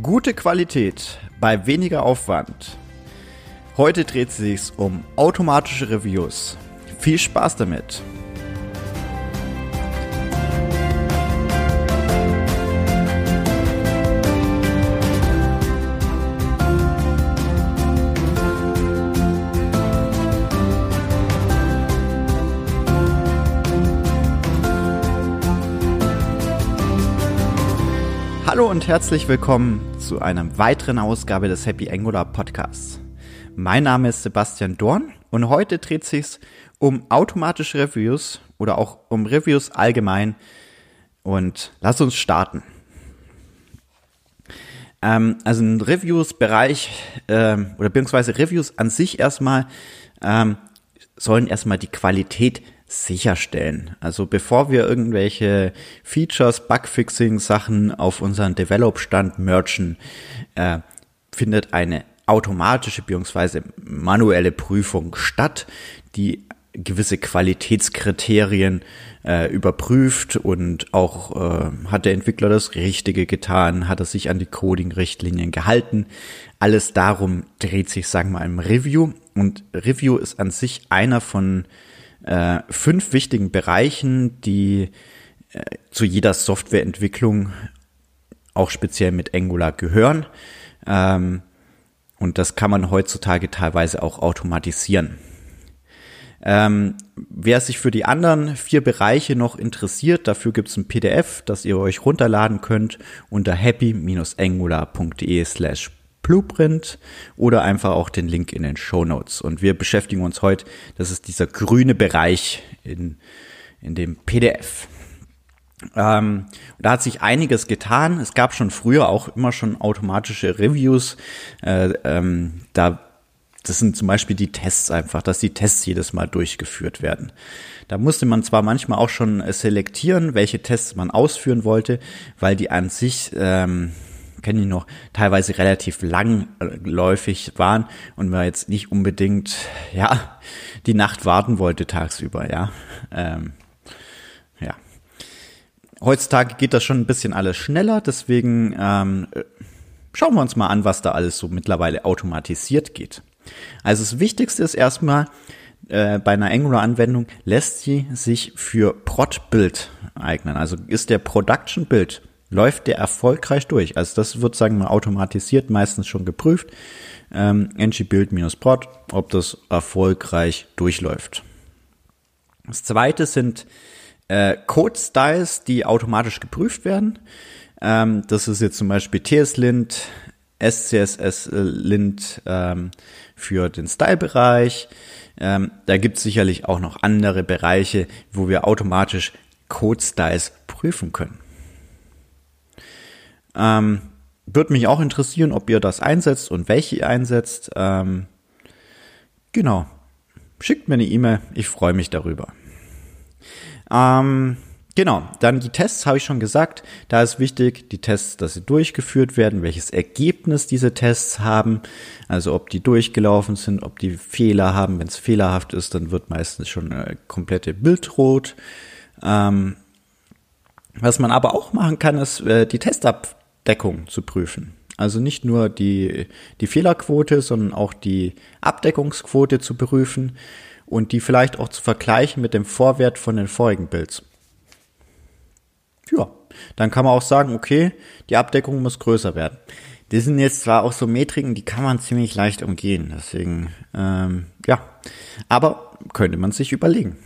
Gute Qualität bei weniger Aufwand. Heute dreht es sich um automatische Reviews. Viel Spaß damit! Hallo und herzlich willkommen zu einer weiteren Ausgabe des Happy Angular Podcasts. Mein Name ist Sebastian Dorn und heute dreht sich um automatische Reviews oder auch um Reviews allgemein und lass uns starten. Ähm, also ein Reviews-Bereich ähm, oder beziehungsweise Reviews an sich erstmal ähm, sollen erstmal die Qualität sicherstellen. Also bevor wir irgendwelche Features, Bugfixing-Sachen auf unseren Develop-Stand merchen, äh, findet eine automatische bzw. manuelle Prüfung statt, die gewisse Qualitätskriterien äh, überprüft und auch äh, hat der Entwickler das Richtige getan, hat er sich an die Coding-Richtlinien gehalten. Alles darum dreht sich, sagen wir mal, im Review. Und Review ist an sich einer von äh, fünf wichtigen Bereichen, die äh, zu jeder Softwareentwicklung auch speziell mit Angular gehören. Ähm, und das kann man heutzutage teilweise auch automatisieren. Ähm, wer sich für die anderen vier Bereiche noch interessiert, dafür gibt es ein PDF, das ihr euch runterladen könnt unter happy-angular.de slash Blueprint oder einfach auch den Link in den Show Notes. Und wir beschäftigen uns heute, das ist dieser grüne Bereich in, in dem PDF. Ähm, da hat sich einiges getan. Es gab schon früher auch immer schon automatische Reviews. Äh, ähm, da das sind zum Beispiel die Tests einfach, dass die Tests jedes Mal durchgeführt werden. Da musste man zwar manchmal auch schon selektieren, welche Tests man ausführen wollte, weil die an sich ähm, kenne ich noch, teilweise relativ langläufig waren und man jetzt nicht unbedingt, ja, die Nacht warten wollte tagsüber, ja. Ähm, ja. Heutzutage geht das schon ein bisschen alles schneller, deswegen ähm, schauen wir uns mal an, was da alles so mittlerweile automatisiert geht. Also das Wichtigste ist erstmal, äh, bei einer Angular-Anwendung lässt sie sich für Prod-Build eignen. Also ist der Production-Build läuft der erfolgreich durch. Also das wird, sagen wir, automatisiert meistens schon geprüft. Ähm, ngbuild-prod, ob das erfolgreich durchläuft. Das zweite sind äh, Code-Styles, die automatisch geprüft werden. Ähm, das ist jetzt zum Beispiel TS-Lint, SCSS-Lint ähm, für den Style-Bereich. Ähm, da gibt es sicherlich auch noch andere Bereiche, wo wir automatisch Code-Styles prüfen können. Ähm, Würde mich auch interessieren, ob ihr das einsetzt und welche ihr einsetzt. Ähm, genau. Schickt mir eine E-Mail. Ich freue mich darüber. Ähm, genau. Dann die Tests habe ich schon gesagt. Da ist wichtig, die Tests, dass sie durchgeführt werden, welches Ergebnis diese Tests haben. Also ob die durchgelaufen sind, ob die Fehler haben. Wenn es fehlerhaft ist, dann wird meistens schon eine komplette Bild rot. Ähm, was man aber auch machen kann, ist äh, die Testab Deckung zu prüfen. Also nicht nur die, die Fehlerquote, sondern auch die Abdeckungsquote zu prüfen und die vielleicht auch zu vergleichen mit dem Vorwert von den vorigen Builds. Ja, dann kann man auch sagen, okay, die Abdeckung muss größer werden. Das sind jetzt zwar auch so Metriken, die kann man ziemlich leicht umgehen. Deswegen, ähm, ja, aber könnte man sich überlegen.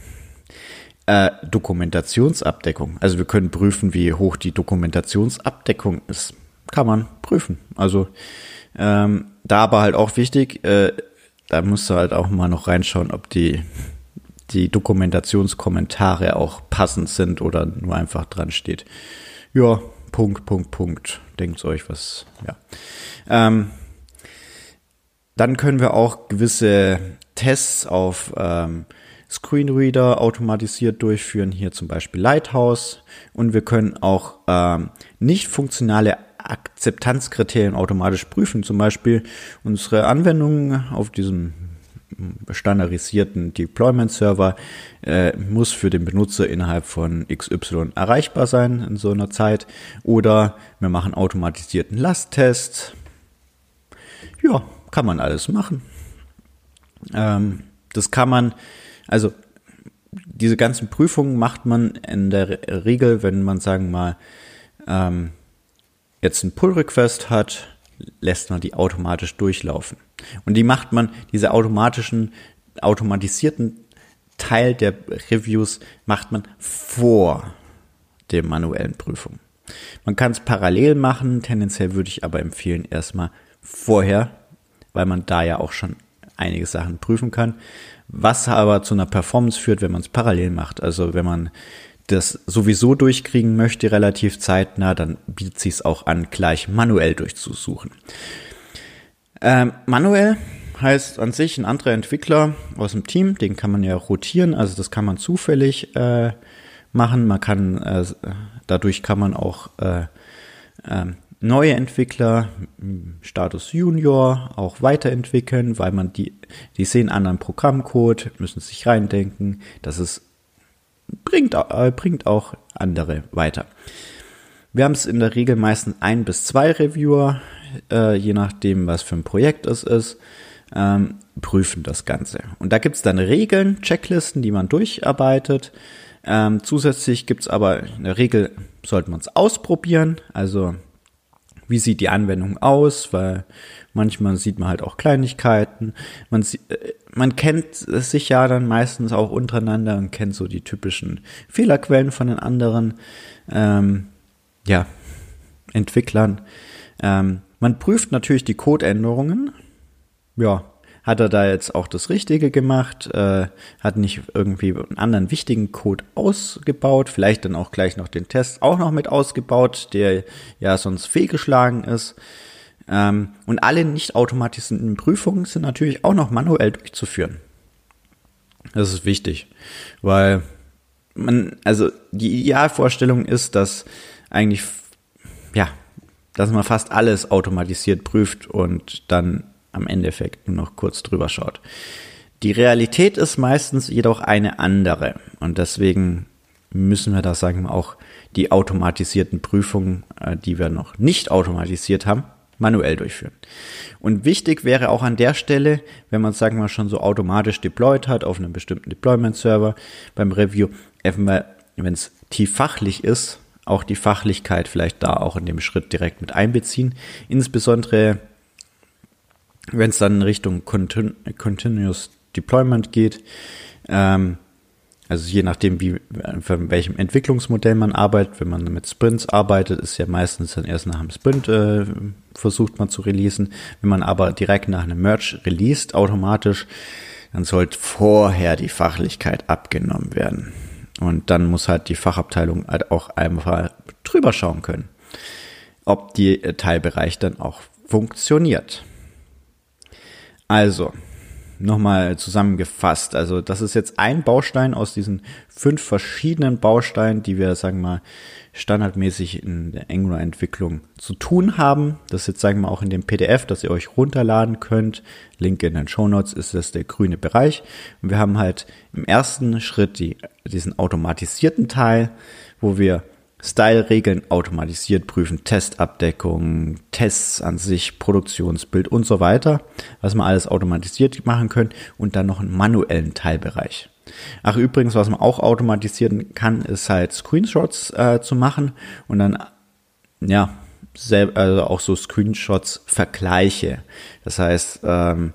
Äh, Dokumentationsabdeckung. Also wir können prüfen, wie hoch die Dokumentationsabdeckung ist. Kann man prüfen. Also ähm, da aber halt auch wichtig, äh, da musst du halt auch mal noch reinschauen, ob die, die Dokumentationskommentare auch passend sind oder nur einfach dran steht. Ja, Punkt, Punkt, Punkt. Denkt euch was, ja. Ähm, dann können wir auch gewisse Tests auf ähm, Screenreader automatisiert durchführen, hier zum Beispiel Lighthouse. Und wir können auch ähm, nicht funktionale Akzeptanzkriterien automatisch prüfen, zum Beispiel unsere Anwendung auf diesem standardisierten Deployment-Server äh, muss für den Benutzer innerhalb von XY erreichbar sein in so einer Zeit. Oder wir machen automatisierten Lasttest. Ja, kann man alles machen. Ähm, das kann man, also diese ganzen Prüfungen macht man in der Regel, wenn man sagen mal ähm, jetzt einen Pull-Request hat, lässt man die automatisch durchlaufen. Und die macht man, diese automatischen, automatisierten Teil der Reviews macht man vor der manuellen Prüfung. Man kann es parallel machen, tendenziell würde ich aber empfehlen, erstmal vorher, weil man da ja auch schon einige Sachen prüfen kann. Was aber zu einer Performance führt, wenn man es parallel macht. Also wenn man das sowieso durchkriegen möchte, relativ zeitnah, dann bietet sich es auch an, gleich manuell durchzusuchen. Ähm, manuell heißt an sich ein anderer Entwickler aus dem Team, den kann man ja rotieren, also das kann man zufällig äh, machen. Man kann äh, dadurch kann man auch äh, äh, neue Entwickler, Status Junior, auch weiterentwickeln, weil man die, die sehen anderen Programmcode, müssen sich reindenken. Das ist bringt, äh, bringt auch andere weiter. Wir haben es in der Regel meistens ein bis zwei Reviewer, äh, je nachdem, was für ein Projekt es ist, ähm, prüfen das Ganze. Und da gibt es dann Regeln, Checklisten, die man durcharbeitet. Ähm, zusätzlich gibt es aber in der Regel, sollte man es ausprobieren. Also wie sieht die Anwendung aus, weil manchmal sieht man halt auch Kleinigkeiten. Man, äh, man kennt sich ja dann meistens auch untereinander und kennt so die typischen Fehlerquellen von den anderen ähm, ja, Entwicklern. Ähm, man prüft natürlich die Codeänderungen. Ja, hat er da jetzt auch das Richtige gemacht, äh, hat nicht irgendwie einen anderen wichtigen Code ausgebaut, vielleicht dann auch gleich noch den Test auch noch mit ausgebaut, der ja sonst fehlgeschlagen ist. Ähm, und alle nicht automatisierten Prüfungen sind natürlich auch noch manuell durchzuführen. Das ist wichtig, weil man, also die Idealvorstellung ist, dass eigentlich, ja, dass man fast alles automatisiert prüft und dann am Endeffekt nur noch kurz drüber schaut. Die Realität ist meistens jedoch eine andere und deswegen müssen wir da sagen wir auch die automatisierten Prüfungen, äh, die wir noch nicht automatisiert haben, manuell durchführen. Und wichtig wäre auch an der Stelle, wenn man sagen wir schon so automatisch deployed hat auf einem bestimmten Deployment Server beim Review, wenn es tief fachlich ist, auch die Fachlichkeit vielleicht da auch in dem Schritt direkt mit einbeziehen. Insbesondere wenn es dann in Richtung Continu Continuous Deployment geht, ähm, also je nachdem, wie, von welchem Entwicklungsmodell man arbeitet, wenn man mit Sprints arbeitet, ist ja meistens dann erst nach einem Sprint äh, versucht man zu releasen. Wenn man aber direkt nach einem Merge released automatisch, dann sollte vorher die Fachlichkeit abgenommen werden. Und dann muss halt die Fachabteilung halt auch einfach drüber schauen können, ob die Teilbereich dann auch funktioniert. Also, nochmal zusammengefasst. Also, das ist jetzt ein Baustein aus diesen fünf verschiedenen Bausteinen, die wir, sagen wir mal, standardmäßig in der Angular-Entwicklung zu tun haben. Das ist jetzt, sagen wir mal, auch in dem PDF, das ihr euch runterladen könnt. Link in den Show Notes ist das der grüne Bereich. Und wir haben halt im ersten Schritt die, diesen automatisierten Teil, wo wir Style-Regeln automatisiert prüfen, Testabdeckung, Tests an sich, Produktionsbild und so weiter, was man alles automatisiert machen können und dann noch einen manuellen Teilbereich. Ach übrigens, was man auch automatisieren kann, ist halt Screenshots äh, zu machen und dann ja selb, also auch so Screenshots Vergleiche. Das heißt, ähm,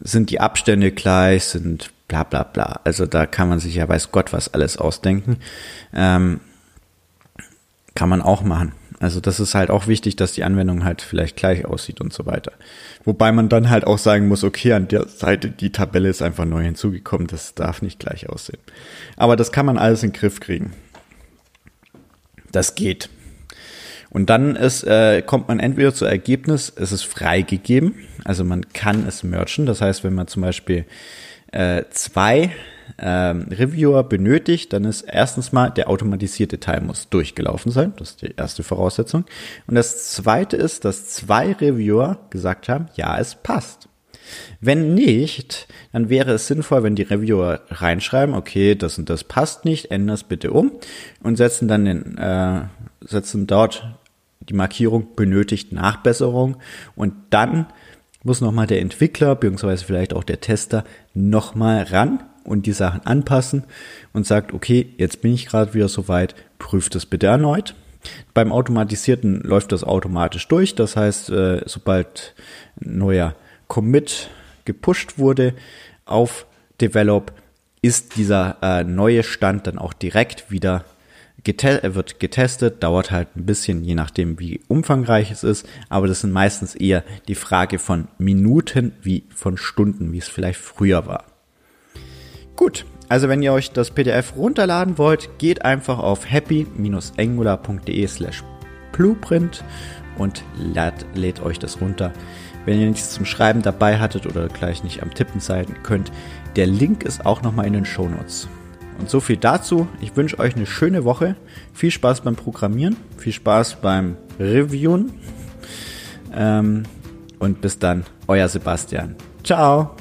sind die Abstände gleich, sind bla bla bla. Also da kann man sich ja weiß Gott was alles ausdenken. Ähm, kann man auch machen. Also das ist halt auch wichtig, dass die Anwendung halt vielleicht gleich aussieht und so weiter. Wobei man dann halt auch sagen muss, okay, an der Seite die Tabelle ist einfach neu hinzugekommen, das darf nicht gleich aussehen. Aber das kann man alles in den Griff kriegen. Das geht. Und dann ist, äh, kommt man entweder zu Ergebnis, es ist freigegeben, also man kann es merchen. Das heißt, wenn man zum Beispiel äh, zwei ähm, Reviewer benötigt, dann ist erstens mal der automatisierte Teil muss durchgelaufen sein. Das ist die erste Voraussetzung. Und das zweite ist, dass zwei Reviewer gesagt haben, ja, es passt. Wenn nicht, dann wäre es sinnvoll, wenn die Reviewer reinschreiben, okay, das und das passt nicht, ändern es bitte um und setzen dann den, äh, setzen dort die Markierung benötigt Nachbesserung und dann muss nochmal der Entwickler beziehungsweise vielleicht auch der Tester nochmal ran und die Sachen anpassen und sagt, okay, jetzt bin ich gerade wieder soweit, prüft es bitte erneut. Beim Automatisierten läuft das automatisch durch, das heißt, äh, sobald ein neuer Commit gepusht wurde auf Develop, ist dieser äh, neue Stand dann auch direkt wieder Gete wird getestet, dauert halt ein bisschen, je nachdem, wie umfangreich es ist, aber das sind meistens eher die Frage von Minuten wie von Stunden, wie es vielleicht früher war. Gut, also wenn ihr euch das PDF runterladen wollt, geht einfach auf happy-angular.de slash blueprint und lädt, lädt euch das runter. Wenn ihr nichts zum Schreiben dabei hattet oder gleich nicht am Tippen sein könnt, der Link ist auch nochmal in den Show Notes. Und so viel dazu. Ich wünsche euch eine schöne Woche. Viel Spaß beim Programmieren, viel Spaß beim Reviewen. Ähm, und bis dann, euer Sebastian. Ciao.